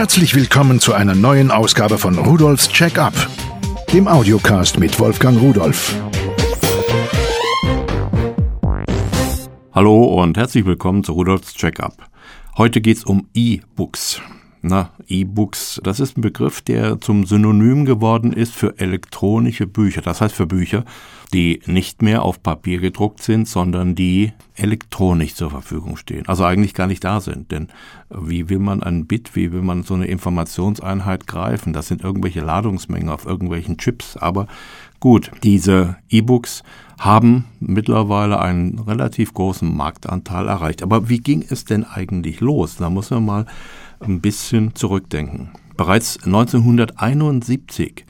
Herzlich willkommen zu einer neuen Ausgabe von Rudolfs Check-up, dem Audiocast mit Wolfgang Rudolf. Hallo und herzlich willkommen zu Rudolfs Check-up. Heute geht's um E-Books. Na, E-Books, das ist ein Begriff, der zum Synonym geworden ist für elektronische Bücher. Das heißt für Bücher, die nicht mehr auf Papier gedruckt sind, sondern die elektronisch zur Verfügung stehen. Also eigentlich gar nicht da sind. Denn wie will man ein Bit, wie will man so eine Informationseinheit greifen? Das sind irgendwelche Ladungsmengen auf irgendwelchen Chips. Aber gut, diese E-Books haben mittlerweile einen relativ großen Marktanteil erreicht. Aber wie ging es denn eigentlich los? Da muss man mal ein bisschen zurückdenken. Bereits 1971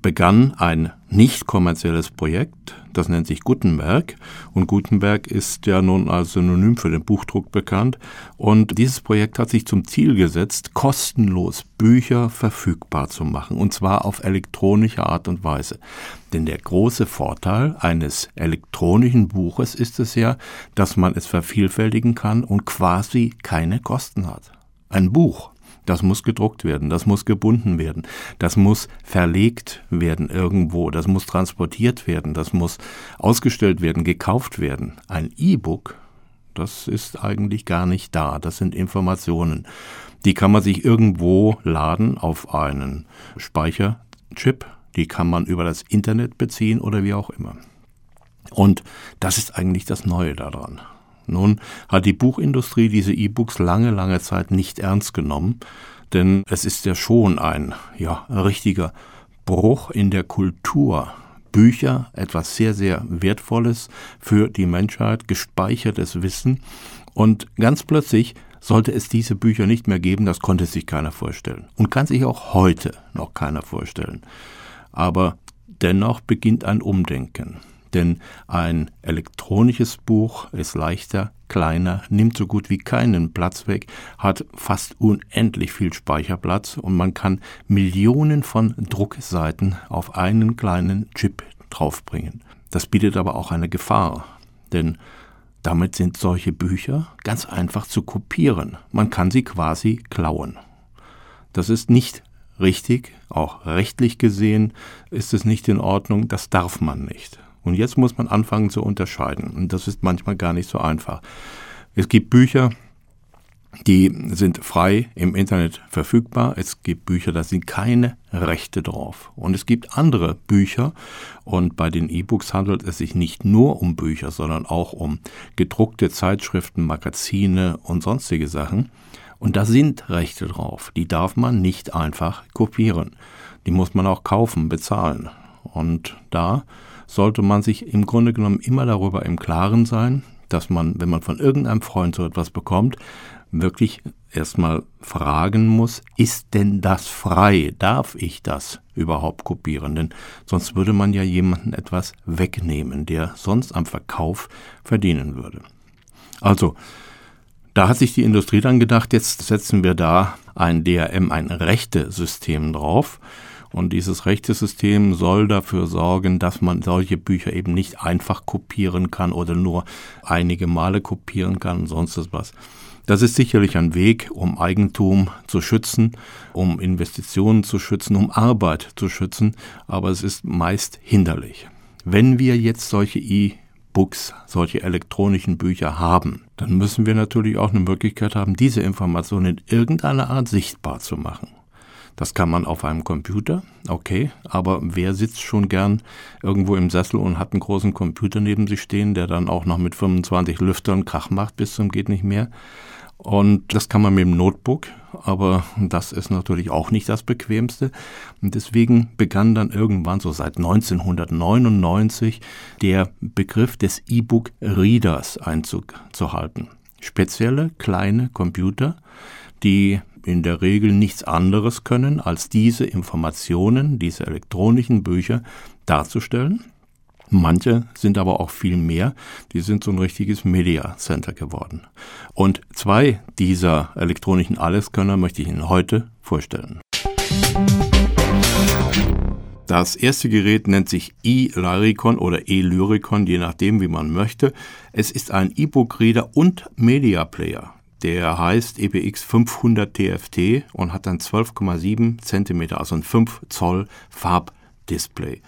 begann ein nicht kommerzielles Projekt, das nennt sich Gutenberg. Und Gutenberg ist ja nun als Synonym für den Buchdruck bekannt. Und dieses Projekt hat sich zum Ziel gesetzt, kostenlos Bücher verfügbar zu machen. Und zwar auf elektronische Art und Weise. Denn der große Vorteil eines elektronischen Buches ist es ja, dass man es vervielfältigen kann und quasi keine Kosten hat. Ein Buch, das muss gedruckt werden, das muss gebunden werden, das muss verlegt werden irgendwo, das muss transportiert werden, das muss ausgestellt werden, gekauft werden. Ein E-Book, das ist eigentlich gar nicht da, das sind Informationen. Die kann man sich irgendwo laden auf einen Speicherchip, die kann man über das Internet beziehen oder wie auch immer. Und das ist eigentlich das Neue daran. Nun hat die Buchindustrie diese E-Books lange, lange Zeit nicht ernst genommen, denn es ist ja schon ein ja, richtiger Bruch in der Kultur. Bücher, etwas sehr, sehr Wertvolles für die Menschheit, gespeichertes Wissen. Und ganz plötzlich sollte es diese Bücher nicht mehr geben, das konnte sich keiner vorstellen. Und kann sich auch heute noch keiner vorstellen. Aber dennoch beginnt ein Umdenken denn ein elektronisches Buch ist leichter, kleiner, nimmt so gut wie keinen Platz weg, hat fast unendlich viel Speicherplatz und man kann Millionen von Druckseiten auf einen kleinen Chip draufbringen. Das bietet aber auch eine Gefahr, denn damit sind solche Bücher ganz einfach zu kopieren. Man kann sie quasi klauen. Das ist nicht richtig, auch rechtlich gesehen ist es nicht in Ordnung, das darf man nicht. Und jetzt muss man anfangen zu unterscheiden. Und das ist manchmal gar nicht so einfach. Es gibt Bücher, die sind frei im Internet verfügbar. Es gibt Bücher, da sind keine Rechte drauf. Und es gibt andere Bücher. Und bei den E-Books handelt es sich nicht nur um Bücher, sondern auch um gedruckte Zeitschriften, Magazine und sonstige Sachen. Und da sind Rechte drauf. Die darf man nicht einfach kopieren. Die muss man auch kaufen, bezahlen. Und da sollte man sich im Grunde genommen immer darüber im Klaren sein, dass man, wenn man von irgendeinem Freund so etwas bekommt, wirklich erstmal fragen muss, ist denn das frei? Darf ich das überhaupt kopieren? Denn sonst würde man ja jemanden etwas wegnehmen, der sonst am Verkauf verdienen würde. Also, da hat sich die Industrie dann gedacht, jetzt setzen wir da ein DRM, ein Rechte-System drauf und dieses Rechtesystem soll dafür sorgen, dass man solche Bücher eben nicht einfach kopieren kann oder nur einige Male kopieren kann und sonst was. Das ist sicherlich ein Weg, um Eigentum zu schützen, um Investitionen zu schützen, um Arbeit zu schützen, aber es ist meist hinderlich. Wenn wir jetzt solche E-Books, solche elektronischen Bücher haben, dann müssen wir natürlich auch eine Möglichkeit haben, diese Informationen in irgendeiner Art sichtbar zu machen. Das kann man auf einem Computer, okay, aber wer sitzt schon gern irgendwo im Sessel und hat einen großen Computer neben sich stehen, der dann auch noch mit 25 Lüftern Krach macht bis zum geht nicht mehr? Und das kann man mit dem Notebook, aber das ist natürlich auch nicht das bequemste. Und deswegen begann dann irgendwann so seit 1999 der Begriff des E-Book Readers Einzug zu halten. Spezielle kleine Computer, die in der Regel nichts anderes können, als diese Informationen, diese elektronischen Bücher darzustellen. Manche sind aber auch viel mehr, die sind so ein richtiges Media Center geworden. Und zwei dieser elektronischen Alleskönner möchte ich Ihnen heute vorstellen. Das erste Gerät nennt sich e-Lyricon oder e-Lyricon, je nachdem, wie man möchte. Es ist ein E-Book-Reader und Media Player Der heißt EPX 500 TFT und hat dann 12,7 Zentimeter, also ein 5 Zoll Farbdisplay.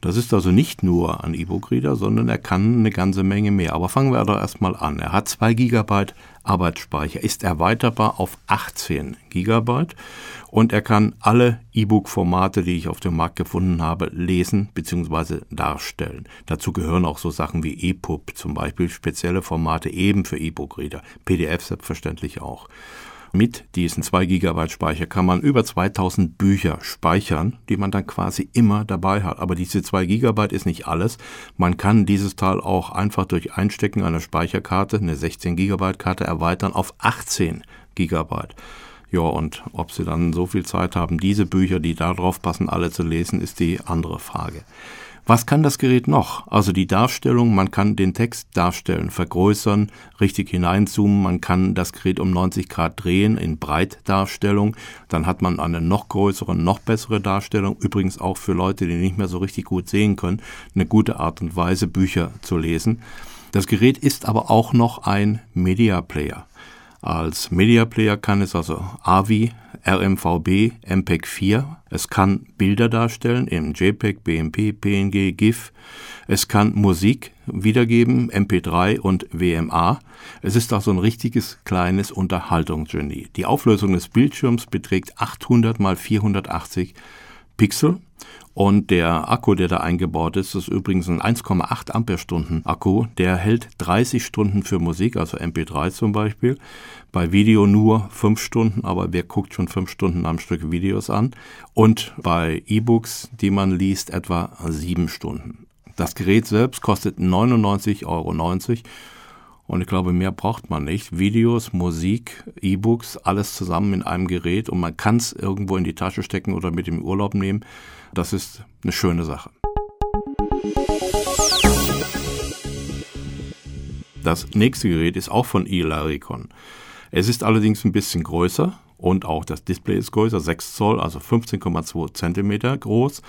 Das ist also nicht nur ein E-Book-Reader, sondern er kann eine ganze Menge mehr. Aber fangen wir doch erstmal an. Er hat 2 GB Arbeitsspeicher, ist erweiterbar auf 18 GB und er kann alle E-Book-Formate, die ich auf dem Markt gefunden habe, lesen bzw. darstellen. Dazu gehören auch so Sachen wie EPUB, zum Beispiel spezielle Formate eben für E-Book-Reader, PDF selbstverständlich auch. Mit diesen 2 GB Speicher kann man über 2000 Bücher speichern, die man dann quasi immer dabei hat. Aber diese 2 GB ist nicht alles. Man kann dieses Teil auch einfach durch Einstecken einer Speicherkarte, eine 16 GB Karte, erweitern auf 18 GB. Ja, und ob sie dann so viel Zeit haben, diese Bücher, die da drauf passen, alle zu lesen, ist die andere Frage. Was kann das Gerät noch? Also die Darstellung, man kann den Text darstellen, vergrößern, richtig hineinzoomen, man kann das Gerät um 90 Grad drehen in Breitdarstellung, dann hat man eine noch größere, noch bessere Darstellung, übrigens auch für Leute, die nicht mehr so richtig gut sehen können, eine gute Art und Weise, Bücher zu lesen. Das Gerät ist aber auch noch ein Media Player. Als Media Player kann es also AVI, RMVB, MPEG 4. Es kann Bilder darstellen in JPEG, BMP, PNG, GIF. Es kann Musik wiedergeben, MP3 und WMA. Es ist auch so ein richtiges kleines Unterhaltungsgenie. Die Auflösung des Bildschirms beträgt 800 mal 480 Pixel und der Akku, der da eingebaut ist, ist übrigens ein 1,8 Ampere-Stunden Akku. Der hält 30 Stunden für Musik, also MP3 zum Beispiel. Bei Video nur 5 Stunden, aber wer guckt schon 5 Stunden am Stück Videos an? Und bei E-Books, die man liest, etwa 7 Stunden. Das Gerät selbst kostet 99,90 Euro. Und ich glaube, mehr braucht man nicht. Videos, Musik, E-Books, alles zusammen in einem Gerät und man kann es irgendwo in die Tasche stecken oder mit im Urlaub nehmen. Das ist eine schöne Sache. Das nächste Gerät ist auch von Ilaricon. Es ist allerdings ein bisschen größer und auch das Display ist größer, 6 Zoll, also 15,2 Zentimeter groß.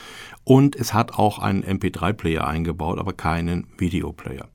Und es hat auch einen MP3-Player eingebaut, aber keinen Videoplayer.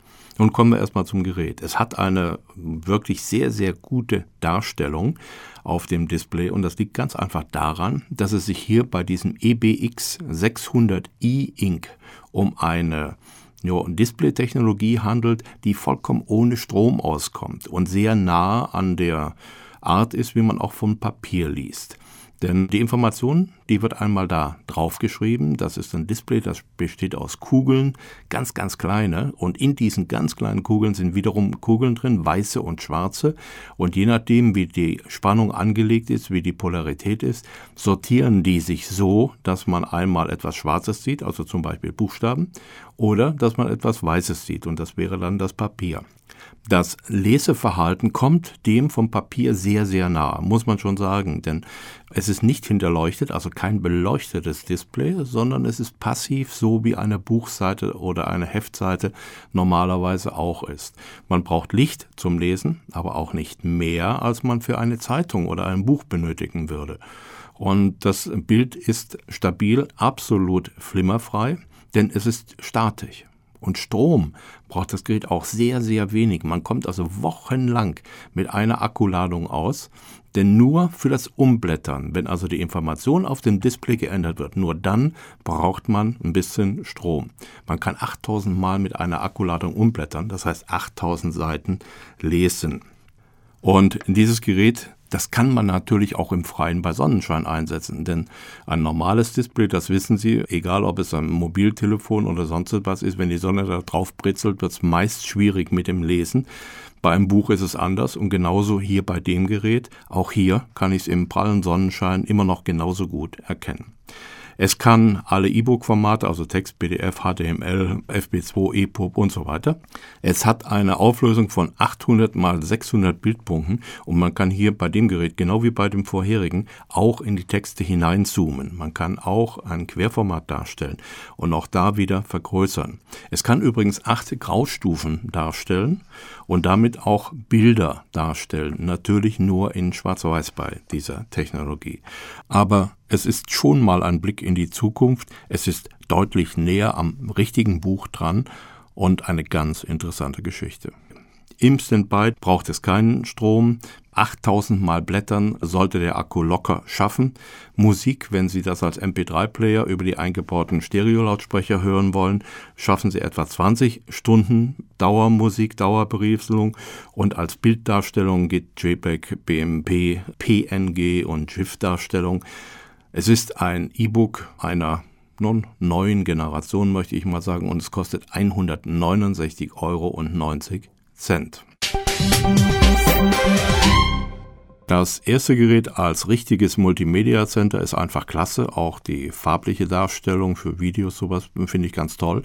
Nun kommen wir erstmal zum Gerät. Es hat eine wirklich sehr, sehr gute Darstellung auf dem Display und das liegt ganz einfach daran, dass es sich hier bei diesem EBX 600i Ink um eine ja, Display-Technologie handelt, die vollkommen ohne Strom auskommt und sehr nah an der Art ist, wie man auch vom Papier liest. Denn die Information, die wird einmal da draufgeschrieben. Das ist ein Display, das besteht aus Kugeln, ganz, ganz kleine. Und in diesen ganz kleinen Kugeln sind wiederum Kugeln drin, weiße und schwarze. Und je nachdem, wie die Spannung angelegt ist, wie die Polarität ist, sortieren die sich so, dass man einmal etwas Schwarzes sieht, also zum Beispiel Buchstaben, oder dass man etwas Weißes sieht. Und das wäre dann das Papier. Das Leseverhalten kommt dem vom Papier sehr, sehr nah, muss man schon sagen, denn es ist nicht hinterleuchtet, also kein beleuchtetes Display, sondern es ist passiv, so wie eine Buchseite oder eine Heftseite normalerweise auch ist. Man braucht Licht zum Lesen, aber auch nicht mehr, als man für eine Zeitung oder ein Buch benötigen würde. Und das Bild ist stabil, absolut flimmerfrei, denn es ist statisch. Und Strom braucht das Gerät auch sehr, sehr wenig. Man kommt also wochenlang mit einer Akkuladung aus, denn nur für das Umblättern, wenn also die Information auf dem Display geändert wird, nur dann braucht man ein bisschen Strom. Man kann 8000 Mal mit einer Akkuladung umblättern, das heißt 8000 Seiten lesen. Und dieses Gerät das kann man natürlich auch im Freien bei Sonnenschein einsetzen, denn ein normales Display, das wissen Sie, egal ob es ein Mobiltelefon oder sonst was ist, wenn die Sonne da drauf britzelt, wird es meist schwierig mit dem Lesen. Bei einem Buch ist es anders und genauso hier bei dem Gerät. Auch hier kann ich es im prallen Sonnenschein immer noch genauso gut erkennen. Es kann alle E-Book-Formate, also Text, PDF, HTML, FB2, EPUB und so weiter. Es hat eine Auflösung von 800 mal 600 Bildpunkten und man kann hier bei dem Gerät, genau wie bei dem vorherigen, auch in die Texte hineinzoomen. Man kann auch ein Querformat darstellen und auch da wieder vergrößern. Es kann übrigens acht Graustufen darstellen und damit auch Bilder darstellen. Natürlich nur in Schwarz-Weiß bei dieser Technologie. Aber es ist schon mal ein Blick in die Zukunft. Es ist deutlich näher am richtigen Buch dran und eine ganz interessante Geschichte. Im Standby braucht es keinen Strom. 8000 Mal Blättern sollte der Akku locker schaffen. Musik, wenn Sie das als MP3-Player über die eingebauten Stereolautsprecher hören wollen, schaffen Sie etwa 20 Stunden Dauermusik, Dauerberieselung und als Bilddarstellung geht JPEG, BMP, PNG und GIF-Darstellung. Es ist ein E-Book einer nun neuen Generation, möchte ich mal sagen, und es kostet 169,90 Euro. Das erste Gerät als richtiges Multimedia Center ist einfach klasse. Auch die farbliche Darstellung für Videos, sowas finde ich ganz toll.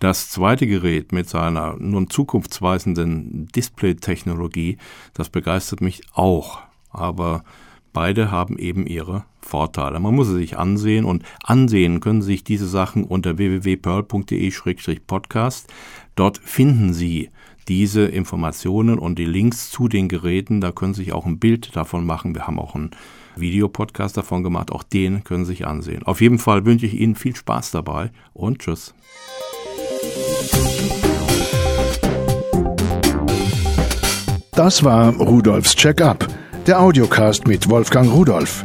Das zweite Gerät mit seiner nun zukunftsweisenden Display-Technologie, das begeistert mich auch. Aber beide haben eben ihre Vorteile. Man muss sie sich ansehen und ansehen können sich diese Sachen unter www.pearl.de-podcast. Dort finden Sie diese Informationen und die Links zu den Geräten. Da können Sie sich auch ein Bild davon machen. Wir haben auch einen Videopodcast davon gemacht. Auch den können Sie sich ansehen. Auf jeden Fall wünsche ich Ihnen viel Spaß dabei und tschüss. Das war Rudolfs Check-up, der Audiocast mit Wolfgang Rudolf.